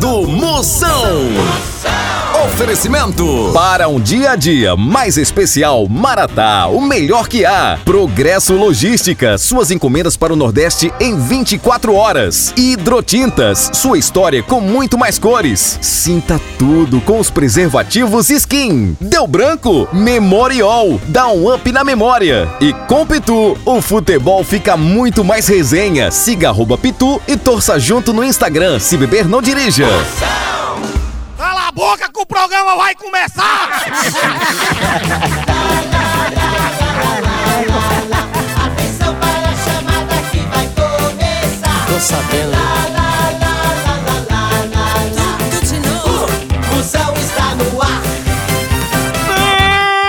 Do Moção. Oferecimento para um dia a dia mais especial Maratá, o melhor que há. Progresso Logística, suas encomendas para o Nordeste em 24 horas. Hidrotintas, sua história com muito mais cores. Sinta tudo com os preservativos Skin. Deu branco? Memorial, dá um up na memória. E com Pitu, o futebol fica muito mais resenha. Siga arroba Pitu e torça junto no Instagram. Se beber, não dirija. A boca que o programa vai começar! Atenção para a chamada que vai começar. Tô sabendo. Está no ar.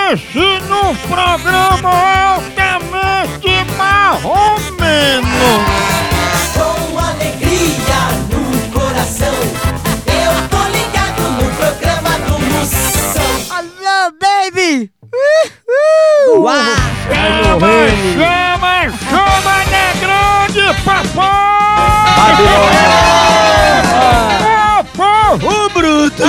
Pense num programa Uau! Chama, chama, chama, negrão de papai! Ô, povo bruto!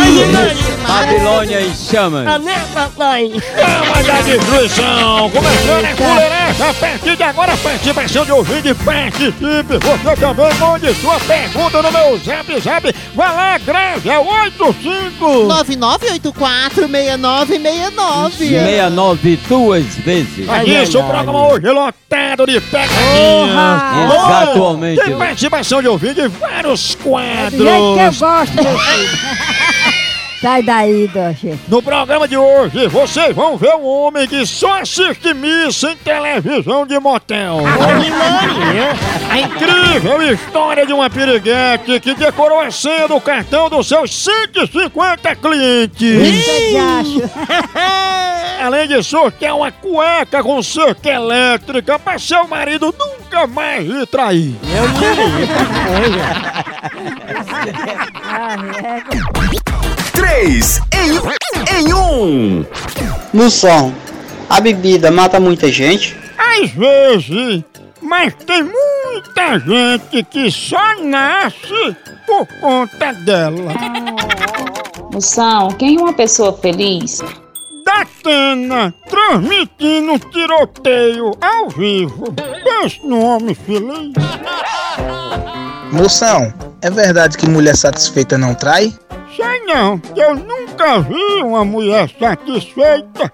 Babilônia em chamas. Amém, papai! Chama da destruição! Começando a fuleiragem, a partir de agora, participação de ouvinte, participe! Você também mande sua pergunta no meu zap zap! Vai lá, grave, é 85! 99846969. 69 duas vezes. Mas isso, o programa hoje é lotado de pegadinhas! Exatamente. Tem participação de ouvinte e vários jeito que eu quadros! gosto. Sai daí, Doche. No programa de hoje, vocês vão ver um homem que só assiste missa em televisão de motel. A incrível história de uma piriguete que decorou a senha do cartão dos seus 150 clientes. Além de sortear uma cueca com cerca elétrica para seu marido nunca mais lhe trair. Três em, em um. Moção, a bebida mata muita gente? Às vezes, mas tem muita gente que só nasce por conta dela. Moção, quem é uma pessoa feliz? Datena transmitindo um tiroteio ao vivo. Pense no homem feliz. Moção, é verdade que mulher satisfeita não trai? Sei não, eu nunca vi uma mulher satisfeita.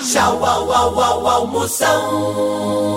Tchau, au, au, au, au, Moção.